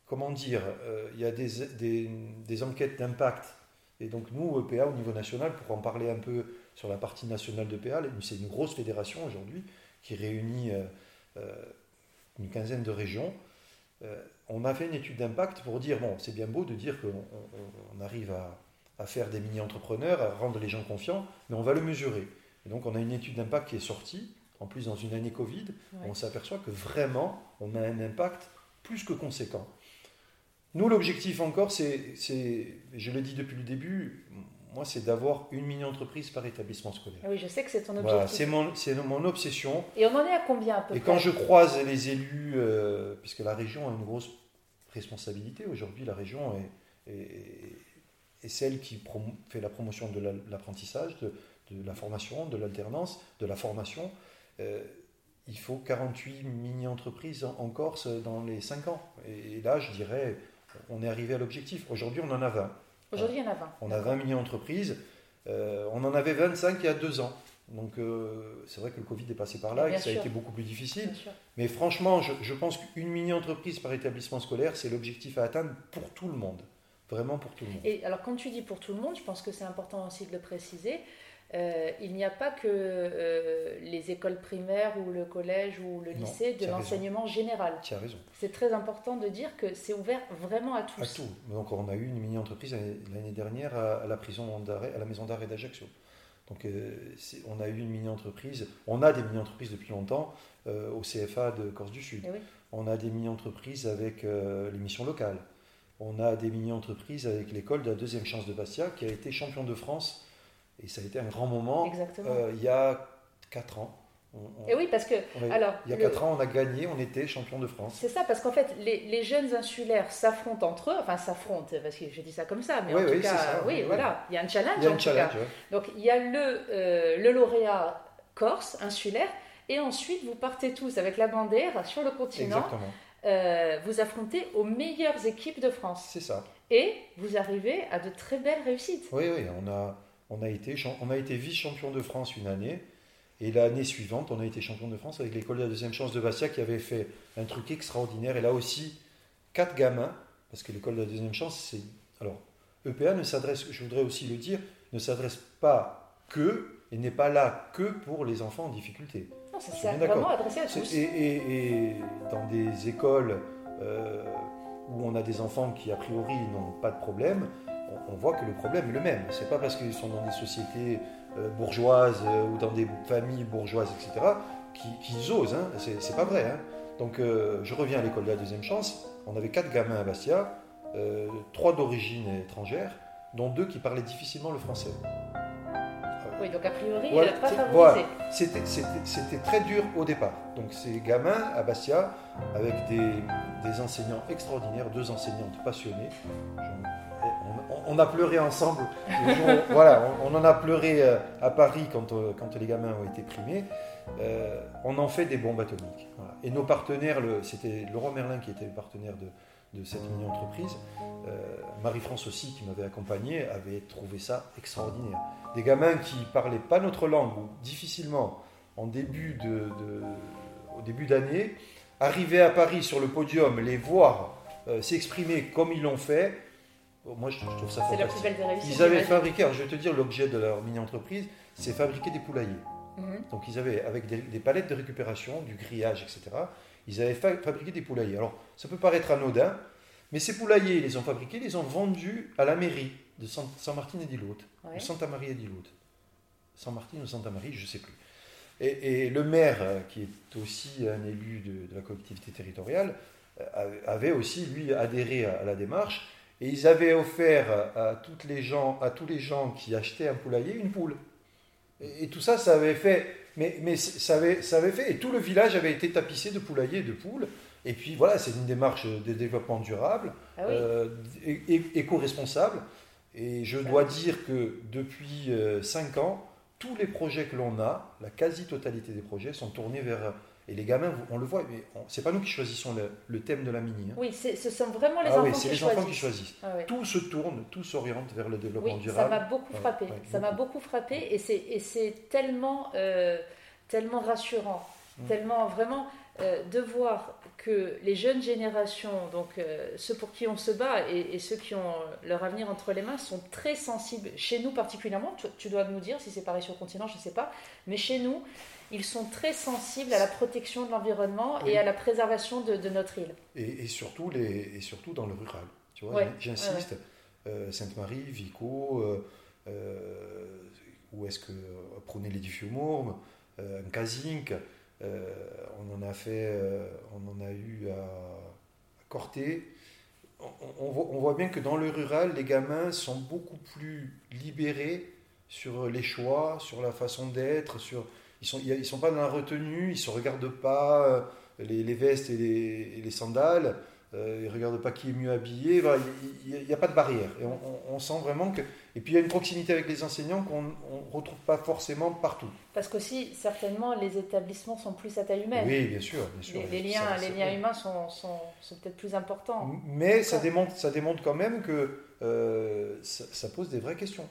comment dire euh, Il y a des, des, des enquêtes d'impact. Et donc, nous, EPA, au niveau national, pour en parler un peu sur la partie nationale de PA. C'est une grosse fédération aujourd'hui qui réunit euh, euh, une quinzaine de régions. Euh, on a fait une étude d'impact pour dire, bon, c'est bien beau de dire qu'on arrive à, faire des mini-entrepreneurs, à rendre les gens confiants, mais on va le mesurer. Et donc on a une étude d'impact qui est sortie, en plus dans une année Covid, Ouais. on s'aperçoit que vraiment on a un impact plus que conséquent. Nous, l'objectif encore, c'est, c'est- je l'ai dit depuis le début, moi, c'est d'avoir une mini-entreprise par établissement scolaire. Ah oui, je sais que c'est ton objectif. Voilà, c'est mon, c'est mon obsession. Et on en est à combien à peu Et près quand je croise les élus, euh, puisque la région a une grosse responsabilité, aujourd'hui la région est, est- est celle qui fait la promotion de la- l'apprentissage, de, de la formation, de l'alternance, de la formation. Euh, il faut 48 mini-entreprises en, en Corse dans les 5 ans. Et, là, je dirais, on est arrivé à l'objectif. Aujourd'hui, on en a 20. Aujourd'hui, il y en a 20. On a 20 mini-entreprises. Euh, on en avait 25 il y a deux ans. Donc euh, c'est vrai que le Covid est passé par là et que ça a été beaucoup plus difficile. Mais franchement, je, je pense qu'une mini-entreprise par établissement scolaire, c'est l'objectif à atteindre pour tout le monde. Vraiment pour tout le monde. Et alors, quand tu dis pour tout le monde, je pense que c'est important aussi de le préciser. Euh, il n'y a pas que euh, les écoles primaires ou le collège ou le Non, lycée de l'enseignement général. Tu as raison. C'est très important de dire que c'est ouvert vraiment à tous. À tout. Donc on a eu une mini-entreprise l'année l'année dernière à, la prison d'arrêt, à la maison d'arrêt d'Ajaccio. Donc euh, on a eu une mini-entreprise. On a des mini-entreprises depuis longtemps au CFA de Corse du Sud. Eh oui. On a des mini-entreprises avec les missions locales. On a des mini-entreprises avec l'école de la deuxième chance de Bastia qui a été champion de France. Et ça a été un grand moment Exactement. euh, il y a 4 ans. On- on- Et oui, parce que, alors, il y a le- 4 ans, on a gagné, on était champion de France. c'est ça, parce qu'en fait, les, les jeunes insulaires s'affrontent entre eux, enfin s'affrontent, parce que je dis ça comme ça, mais Oui, en tout cas, ça, oui, voilà, il y a un challenge Il y a un tout challenge. cas. ouais. Donc il y a le, euh, le lauréat corse, insulaire, et ensuite vous partez tous avec la bandière sur le continent, Exactement. euh, vous affrontez aux meilleures équipes de France, C'est ça. et vous arrivez à de très belles réussites. Oui, oui, on a, on a été, champ- on a été vice-champion de France une année, et l'année suivante, on a été champion de France avec l'école de la deuxième chance de Bastia qui avait fait un truc extraordinaire. Et là aussi, quatre gamins, parce que l'école de la deuxième chance, c'est. Alors, EPA ne s'adresse, je voudrais aussi le dire, ne s'adresse pas que, et n'est pas là que pour les enfants en difficulté. Non, c'est vraiment adressé à tous. Et, et- et dans des écoles euh, où on a des enfants qui, a priori, n'ont pas de problème, on, voit que le problème est le même. C'est pas parce qu'ils sont dans des sociétés euh, bourgeoises euh, ou dans des familles bourgeoises, etc., qu'ils osent. Hein. C'est pas vrai. hein. Donc, euh, je reviens à l'école de la deuxième chance. On avait quatre gamins à Bastia, euh, trois d'origine étrangère, dont deux qui parlaient difficilement le français. Oui, donc a priori, Voilà, pas c'est- favorisé. voilà. C'était- très dur au départ. Donc ces gamins à Bastia, avec des, des enseignants extraordinaires, deux enseignantes passionnées, on, a pleuré ensemble. voilà, on, en a pleuré euh, à Paris quand, euh, quand les gamins ont été primés. Euh, on en fait des bombes atomiques. Et nos partenaires, c'était Laurent Merlin qui était le partenaire de, cette mini-entreprise. Marie-France aussi, qui m'avait accompagné, avait trouvé ça extraordinaire. Des gamins qui parlaient pas notre langue difficilement en début de, au début d'année, arriver à Paris sur le podium, les voir s'exprimer comme ils l'ont fait, moi je, trouve ça C'est la plus fantastique. belle des réussites. Ils avaient fabriqué, alors je vais te dire l'objet de leur mini-entreprise, c'est fabriquer des poulaillers. Mhm. Donc ils avaient, avec des, des palettes de récupération, du grillage, etc., ils avaient fa- fabriqué des poulaillers. Alors ça peut paraître anodin, mais ces poulaillers, ils les ont fabriqués, ils les ont vendus à la mairie de San, San Martin et d'Ilote, Ouais. ou Santa Maria et d'Ilote. San Martin ou Santa Maria, je ne sais plus. Et, et le maire, euh, qui est aussi un élu de, de la collectivité territoriale, euh, avait- aussi, lui, adhéré à la démarche, et ils avaient offert à, toutes les gens, à tous les gens qui achetaient un poulailler une poule. Et, et tout ça, ça avait fait, mais, mais ça, avait, ça avait fait, et tout le village avait été tapissé de poulaillers et de poules. Et puis voilà, c'est une démarche de développement durable, Ah oui. euh, éco-responsable. Et je dois dire que depuis 5 ans, tous les projets que l'on a, la quasi-totalité des projets sont tournés vers... Et les gamins, on le voit, mais c'est pas nous qui choisissons le, le thème de la mini. hein. Oui, ce sont vraiment les ah enfants oui, c'est qui les choisissent. enfants qui choisissent. Ah. Tout se tourne, tout s'oriente vers le développement Oui, ça durable. m'a beaucoup frappé. ça m'a beaucoup. frappé et c'est et c'est tellement euh, tellement rassurant, Mm. tellement vraiment euh, de voir que les jeunes générations, donc euh, ceux pour qui on se bat et, et ceux qui ont leur avenir entre les mains, sont très sensibles. Chez nous particulièrement, tu, tu dois nous dire si c'est pareil sur le continent, je ne sais pas, mais chez nous, ils sont très sensibles à la protection de l'environnement Oui. et à la préservation de, de notre île. Et, et surtout les, et surtout dans le rural. Tu vois, Ouais, j'insiste. Euh, Sainte-Marie, Vico, euh, euh, ou est-ce que prôner l'édifiomourme, un casing, on en a fait, on en a eu à, à Corté. On, on, voit bien que dans le rural, les gamins sont beaucoup plus libérés sur les choix, sur la façon d'être, sur ils sont ils sont pas dans la retenue, ils se regardent pas les, vestes et les, sandales. Euh, ils ne regardent pas qui est mieux habillé. Il n'y a, pas de barrière. Et on, sent vraiment que. Et puis il y a une proximité avec les enseignants qu'on ne retrouve pas forcément partout. Parce qu'aussi, certainement, les établissements sont plus à taille humaine. Oui, bien sûr. Bien sûr. Les, liens, les liens humains sont, sont, peut-être plus importants. Mais ça démontre, ça démontre quand même que euh, ça, pose des vraies questions.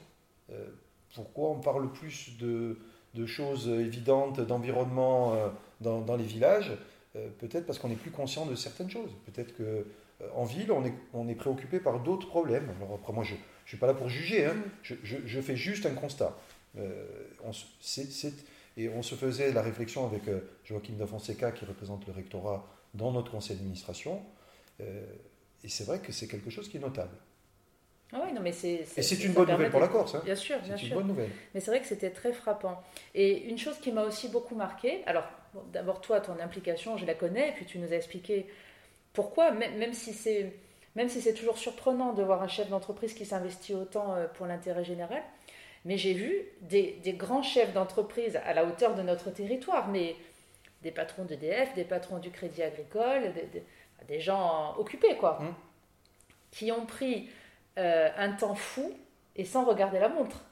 Euh, pourquoi on parle plus de, de choses évidentes, d'environnement dans, dans, les villages euh, peut-être parce qu'on est plus conscient de certaines choses. Peut-être que euh, en ville, on est, préoccupé par d'autres problèmes. Alors après, moi, je ne suis pas là pour juger, hein. je, fais juste un constat. Euh, on, et on se faisait la réflexion avec Joachim da Fonseca, qui représente le rectorat dans notre conseil d'administration. et c'est vrai que c'est quelque chose qui est notable. Ah oui, non, mais c'est, et c'est une bonne nouvelle pour la Corse. Hein. Bien sûr, bien c'est une bonne nouvelle. Mais c'est vrai que c'était très frappant. Et une chose qui m'a aussi beaucoup marqué, alors d'abord toi, ton implication, je la connais, et puis tu nous as expliqué pourquoi, même, si c'est même si c'est toujours surprenant de voir un chef d'entreprise qui s'investit autant euh, pour l'intérêt général, mais j'ai vu des, grands chefs d'entreprise à la hauteur de notre territoire, mais des patrons d'EDF, des patrons du Crédit Agricole, des, gens occupés, quoi, mmh. qui ont pris euh, un temps fou et sans regarder la montre,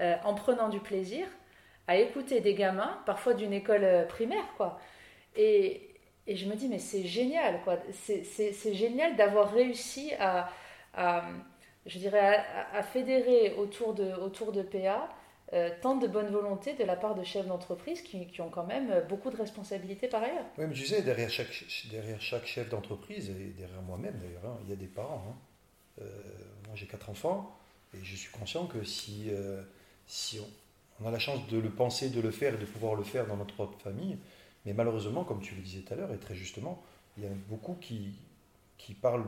euh, en prenant du plaisir à écouter des gamins, parfois d'une école euh, primaire, quoi. Et, et je me dis, mais c'est génial, quoi. C'est génial d'avoir réussi à, je dirais, à, fédérer autour de, autour de PA tant de bonne volonté de la part de chefs d'entreprise qui, qui, ont quand même beaucoup de responsabilités par ailleurs. Oui, mais tu sais, derrière chaque, derrière chaque chef d'entreprise, et derrière moi-même d'ailleurs, hein, il y a des parents. Hein. Euh, moi, j'ai quatre enfants, et je suis conscient que si, si on, a la chance de le penser, de le faire et de pouvoir le faire dans notre propre famille. Mais malheureusement, comme tu le disais tout à l'heure, et très justement, il y a beaucoup qui, qui parlent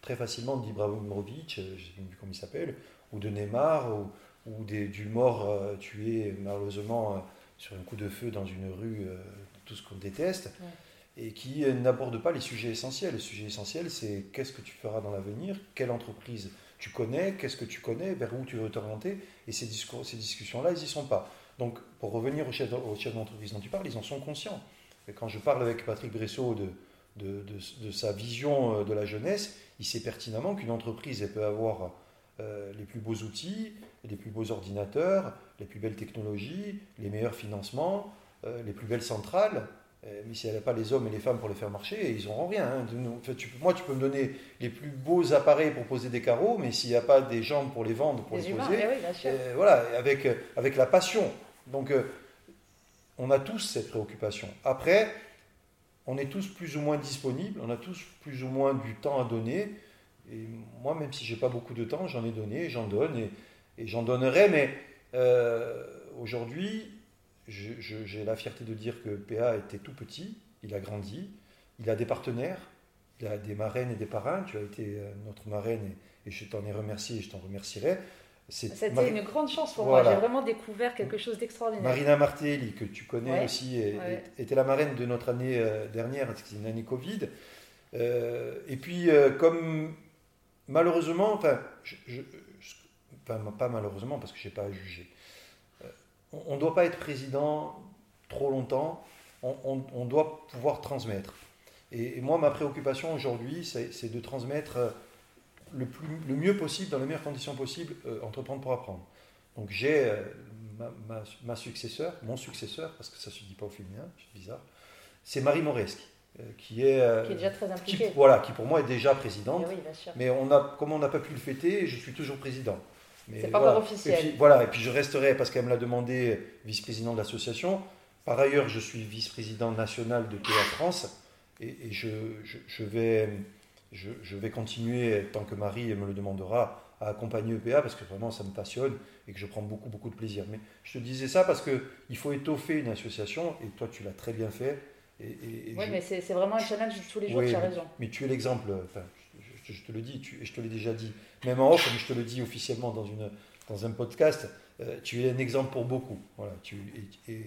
très facilement d'Ibrahimovic, euh, je ne sais plus comment il s'appelle, ou de Neymar, ou, du mort euh, tué malheureusement euh, sur un coup de feu dans une rue, tout ce qu'on déteste, et qui n'abordent pas les sujets essentiels. Le sujet essentiel, c'est qu'est-ce que tu feras dans l'avenir, quelle entreprise tu connais, qu'est-ce que tu connais, vers où tu veux t'orienter, et ces, discussions-là, ils n'y sont pas. Donc, pour revenir aux chefs, d'entreprise dont tu parles, ils en sont conscients. Quand je parle avec Patrick Bressot de, sa vision euh, de la jeunesse, il sait pertinemment qu'une entreprise, elle peut avoir euh, les plus beaux outils, les plus beaux ordinateurs, les plus belles technologies, les meilleurs financements, euh, les plus belles centrales, euh, mais si elle n'a pas les hommes et les femmes pour les faire marcher, ils n'auront rien. Hein. moi, tu peux me donner les plus beaux appareils pour poser des carreaux, mais s'il n'y a pas des jambes pour les vendre, pour les, poser, eh euh, voilà, avec, avec la passion. Donc, euh, on a tous cette préoccupation. Après, on est tous plus ou moins disponibles, on a tous plus ou moins du temps à donner. Et moi, même si j'ai pas beaucoup de temps, j'en ai donné, j'en donne et, et j'en donnerai. Mais aujourd'hui, j'ai la fierté de dire que PA était tout petit, il a grandi, il a des partenaires, il a des marraines et des parrains. Tu as été euh, notre marraine et, je t'en ai remercié et je t'en remercierai. C'était une grande chance pour moi, j'ai vraiment découvert quelque chose d'extraordinaire. Marina Martelli, que tu connais aussi, était la marraine de notre année euh, dernière, c'était une année Covid. Euh, et puis, comme malheureusement, enfin, pas malheureusement parce que je n'ai pas à juger, on ne doit pas être président trop longtemps, on, doit pouvoir transmettre. Et, moi, ma préoccupation aujourd'hui, c'est de transmettre euh, le, plus, le mieux possible, dans les meilleures conditions possibles, euh, entreprendre pour apprendre. Donc j'ai euh, ma, successeur, mon successeur, parce que ça ne se dit pas au féminin, c'est bizarre, c'est Marie Moresque. Qui est, qui est, déjà très impliquée. voilà, qui pour moi est déjà présidente. Oui, mais on a, comme on n'a pas pu le fêter, je suis toujours président. C'est pas encore officiel. Et puis, voilà, et puis je resterai, parce qu'elle me l'a demandé, vice-président de l'association. Par ailleurs, je suis vice-président national de PA France, et, je, je, vais, je, vais continuer, tant que Marie me le demandera, à accompagner EPA, parce que vraiment ça me passionne et que je prends beaucoup, beaucoup de plaisir. Mais je te disais ça parce qu'il faut étoffer une association, et toi tu l'as très bien fait. Et, oui, mais c'est vraiment un challenge tous les jours, tu as raison. Mais tu es l'exemple, je, te le dis, et je te l'ai déjà dit, même en off, comme je te le dis officiellement dans une, dans un podcast, tu es un exemple pour beaucoup. Voilà, tu, et,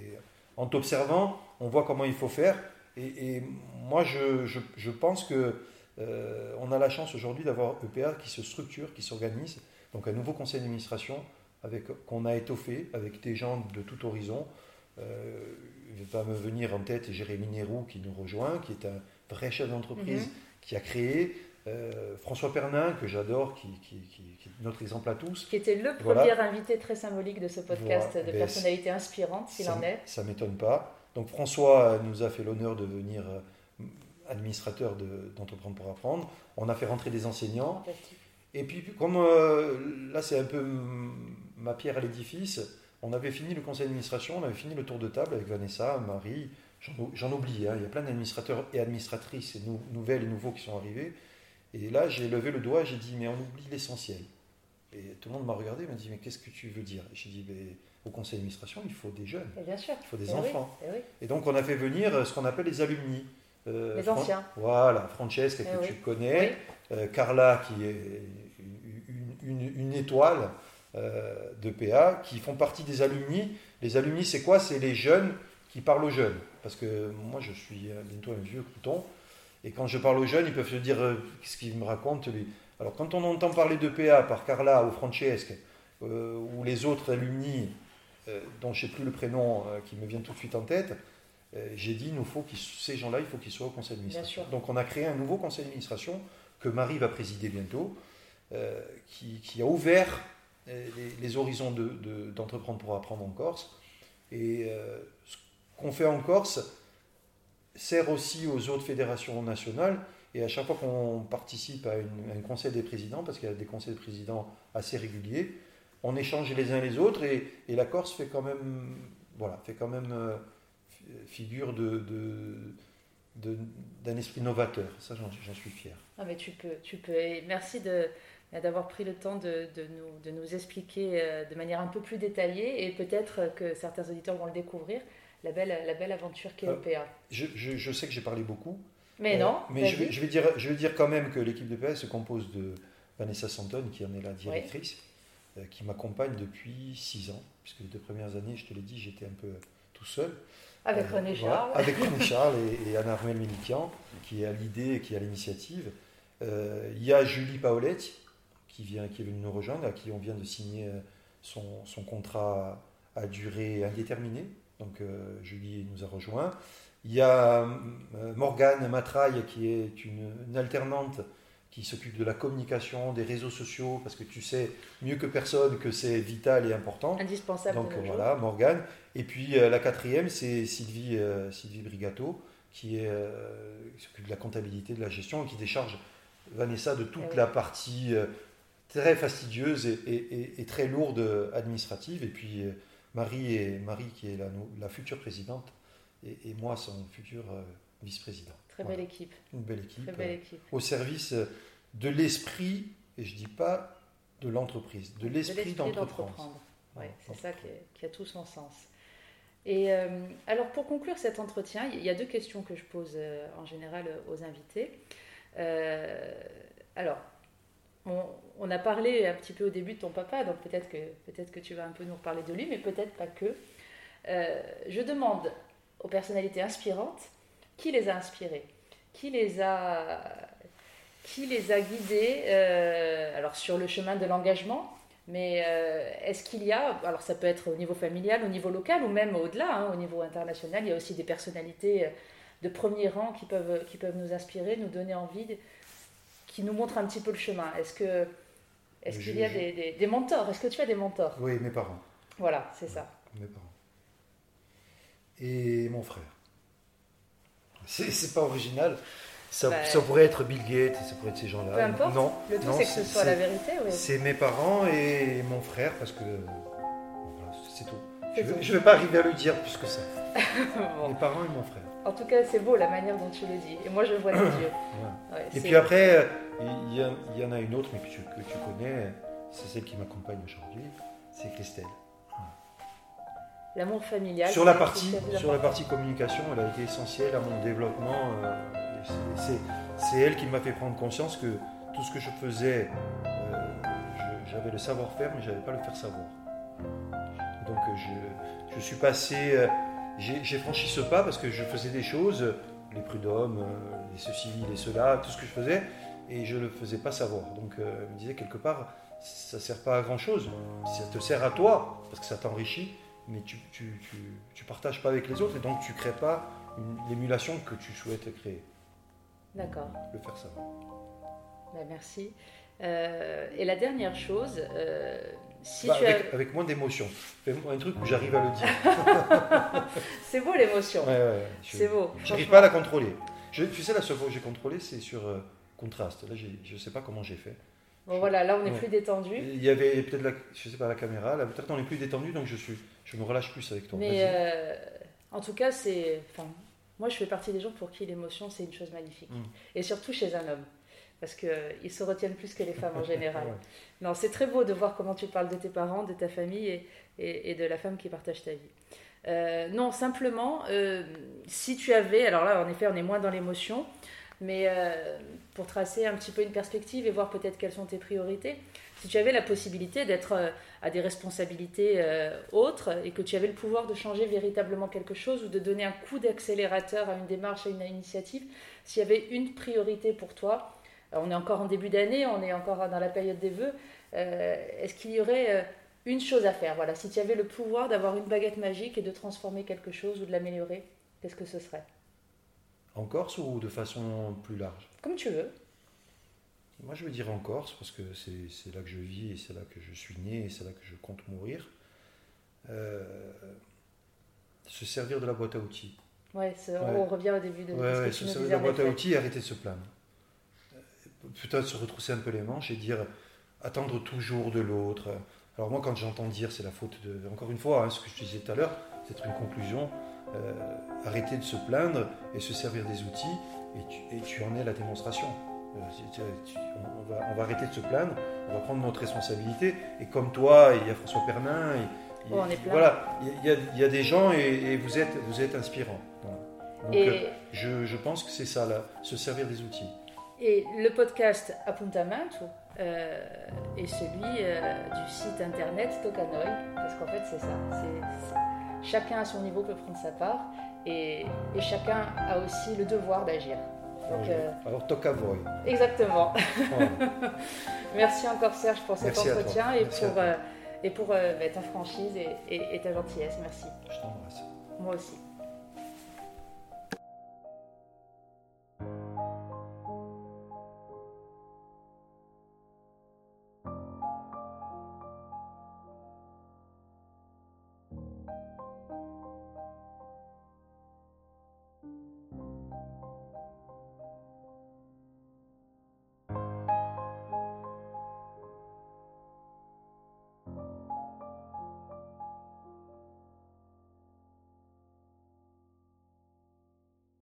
en t'observant, on voit comment il faut faire. Et, moi, je, je, je, pense que on a la chance aujourd'hui d'avoir EPA qui se structure, qui s'organise. Donc un nouveau conseil d'administration avec qu'on a étoffé avec des gens de tout horizon. Euh, il va me venir en tête Jérémy Nérou qui nous rejoint, qui est un vrai chef d'entreprise, mhm. qui a créé. Euh, François Pernin, que j'adore, qui, est notre exemple à tous. Qui était le premier invité très symbolique de ce podcast de ben, personnalité inspirante, s'il en est. Ça ne m'étonne pas. Donc François nous a fait l'honneur de venir euh, administrateur d'Entreprendre pour apprendre. On a fait rentrer des enseignants. Et puis, comme euh, là, c'est un peu ma pierre à l'édifice, on avait fini le conseil d'administration, on avait fini le tour de table avec Vanessa, Marie, j'en oublie, hein, il y a plein d'administrateurs et administratrices et nouvelles et nouveaux qui sont arrivés. Et là, j'ai levé le doigt, j'ai dit, mais on oublie l'essentiel. Et tout le monde m'a regardé, m'a dit, mais qu'est-ce que tu veux dire? J'ai dit, mais au conseil d'administration, il faut des jeunes, bien sûr. il faut des enfants. et, donc, on a fait venir ce qu'on appelle les alumni. Euh, les anciens. Voilà, Francesca, que tu connais, euh, Carla, qui est une, étoile euh, de PA, qui font partie des alumni. Les alumni, c'est quoi? C'est les jeunes qui parlent aux jeunes. Parce que moi, je suis bientôt un vieux couton. Et quand je parle aux jeunes, ils peuvent se dire qu'est-ce qu'il me raconte lui? Alors, quand on entend parler de PA par Carla ou Francesca, ou les autres alumni, dont je ne sais plus le prénom qui me vient tout de suite en tête, j'ai dit, nous faut ces gens-là, il faut qu'ils soient au conseil d'administration. Donc on a créé un nouveau conseil d'administration que Marie va présider bientôt, euh, qui, a ouvert euh, les, horizons d'entreprendre de, pour apprendre en Corse. Et euh, ce qu'on fait en Corse sert aussi aux autres fédérations nationales. Et à chaque fois qu'on participe à, un conseil des présidents, parce qu'il y a des conseils des présidents assez réguliers, on échange les uns les autres et, la Corse fait quand même, voilà, fait quand même figure de d'un esprit novateur. Ça, j'en suis fier. Ah, mais tu peux, tu peux. Merci d'avoir pris le temps de, de, nous, de, nous, expliquer euh, de manière un peu plus détaillée et peut-être que certains auditeurs vont le découvrir, la belle, la belle aventure qu'est EPA. Je, je, je, sais que j'ai parlé beaucoup. Mais non. Euh, mais je vais, je vais, dire, je vais dire quand même que l'équipe d'EPA se compose de Vanessa Santon, qui en est la directrice, euh, qui m'accompagne depuis six ans, puisque les deux premières années, je te l'ai dit, j'étais un peu tout seul. Avec euh, René Charles. avec René Charles et, Anna Armel Mélikian, qui est à l'idée et qui est à l'initiative. Euh, il y a Julie Paoletti, qui, vient, qui est venue nous rejoindre, à qui on vient de signer euh, son, son contrat à durée indéterminée. Donc Julie nous a rejoint. Il y a Morgane Matraille, qui est une, une alternante qui s'occupe de la communication, des réseaux sociaux, parce que tu sais mieux que personne que c'est vital et important. Indispensable. Donc voilà, Morgane. Et puis euh, la quatrième, c'est Sylvie, euh, Sylvie Brigato, qui, euh, s'occupe de la comptabilité, de la gestion, et qui décharge Vanessa de toute eh la partie très fastidieuse et, très lourde administrative. Et puis Marie, et, Marie qui est la, la future présidente, et, moi, son futur vice-président. Très belle équipe. Une belle équipe. Très belle équipe. au service de l'esprit, et je dis pas de l'entreprise, de l'esprit d'entreprendre. Oui, c'est ça qui, qui, a tout son sens. Et euh, alors pour conclure cet entretien, il y a deux questions que je pose euh, en général euh, aux invités. alors, on, a parlé un petit peu au début de ton papa, donc peut-être que, tu vas un peu nous reparler de lui, mais peut-être pas que. je demande aux personnalités inspirantes qui les a inspirés, qui les a, qui les a guidés alors sur le chemin de l'engagement, mais euh, est-ce qu'il y a, alors ça peut être au niveau familial, au niveau local ou même au-delà, hein, au niveau international, il y a aussi des personnalités euh, de premier rang qui peuvent, qui peuvent nous inspirer, nous donner envie, qui nous montrent un petit peu le chemin. Est-ce que est-ce qu'il y a des, des, mentors? Est-ce que tu as des mentors? Oui, mes parents. Voilà, c'est ça. Mes parents. Et mon frère. C'est pas original, ça, bah, ça, pourrait être Bill Gates, ça pourrait être ces gens-là. Peu importe. Non, le tout c'est que ce soit la vérité. Oui. C'est mes parents et mon frère parce que c'est tout. Je ne vais pas arriver à le dire plus que ça. Mes parents et mon frère. En tout cas, c'est beau la manière dont tu le dis. Et moi, je vois les yeux. et puis après, il y, y, en a une autre, mais que tu, que tu connais, c'est celle qui m'accompagne aujourd'hui, c'est Christelle. L'amour familial. Sur la, partie, sur la partie communication, elle a été essentielle à mon développement. Euh, c'est elle qui m'a fait prendre conscience que tout ce que je faisais, euh, j'avais le savoir-faire, mais je n'avais pas le faire savoir. Donc je, je suis passé, j'ai franchi ce pas parce que je faisais des choses, les prud'hommes, les ceci, les cela, tout ce que je faisais, et je ne le faisais pas savoir. Donc je me disais quelque part, ça ne sert pas à grand chose. Ça te sert à toi, parce que ça t'enrichit, mais tu ne tu, partages pas avec les autres, et donc tu ne crées pas l'émulation que tu souhaites créer. D'accord. Le faire savoir. Ben, merci. Euh, et la dernière chose, euh, si bah, tu avec, avec moins d'émotion. Fais-moi un truc où j'arrive à le dire. c'est beau l'émotion. Ouais, ouais, c'est beau. J'arrive pas à la contrôler. Je, tu sais, la seule fois que j'ai contrôlé, c'est sur euh, contraste. Là, je ne sais pas comment j'ai fait. Bon, voilà, là, on est plus détendu. Il y avait peut-être, la, je sais pas, la caméra. Là, peut-être on est plus détendu, donc je, suis, je me relâche plus avec toi. Mais en tout cas, c'est. Enfin, moi, je fais partie des gens pour qui l'émotion, c'est une chose magnifique. Mm. Et surtout chez un homme parce qu'ils se retiennent plus que les femmes en général. Non, c'est très beau de voir comment tu parles de tes parents, de ta famille et, et, de la femme qui partage ta vie. Euh, non, simplement, euh, si tu avais, alors là, en effet, on est moins dans l'émotion, mais euh, pour tracer un petit peu une perspective et voir peut-être quelles sont tes priorités, si tu avais la possibilité d'être à des responsabilités autres et que tu avais le pouvoir de changer véritablement quelque chose ou de donner un coup d'accélérateur à une démarche, à une initiative, s'il y avait une priorité pour toi, on est encore en début d'année, on est encore dans la période des vœux. Euh, est-ce qu'il y aurait euh, une chose à faire? Voilà, si tu avais le pouvoir d'avoir une baguette magique et de transformer quelque chose ou de l'améliorer, qu'est-ce que ce serait? En Corse ou de façon plus large? Comme tu veux. Moi, je veux dire en Corse parce que c'est là que je vis et c'est là que je suis né et c'est là que je compte mourir. Euh, se servir de la boîte à outils. Ouais, on revient au début de, ouais, tu se servir de la boîte à outils et arrêter de se plaindre peut-être se retrousser un peu les manches et dire attendre toujours de l'autre. Alors moi, quand j'entends dire c'est la faute de, encore une fois, hein, ce que je disais tout à l'heure, c'est une conclusion, euh, arrêter de se plaindre et se servir des outils, et tu, en es la démonstration. Euh, on, va, arrêter de se plaindre, on va prendre notre responsabilité, et comme toi, il y a François Pernin, et, oh, voilà, il y, a, des gens et, vous êtes, vous êtes inspirants. Donc, euh, je, je, pense que c'est ça, là, se servir des outils. Et le podcast Appuntamento euh, est celui euh, du site internet Tokanoi, parce qu'en fait c'est ça. chacun à son niveau peut prendre sa part et, chacun a aussi le devoir d'agir. Euh, Alors Tokavoy. Exactement. Merci encore Serge pour cet entretien et pour, et pour ta franchise et, et ta gentillesse. Merci. Je t'embrasse. Moi aussi.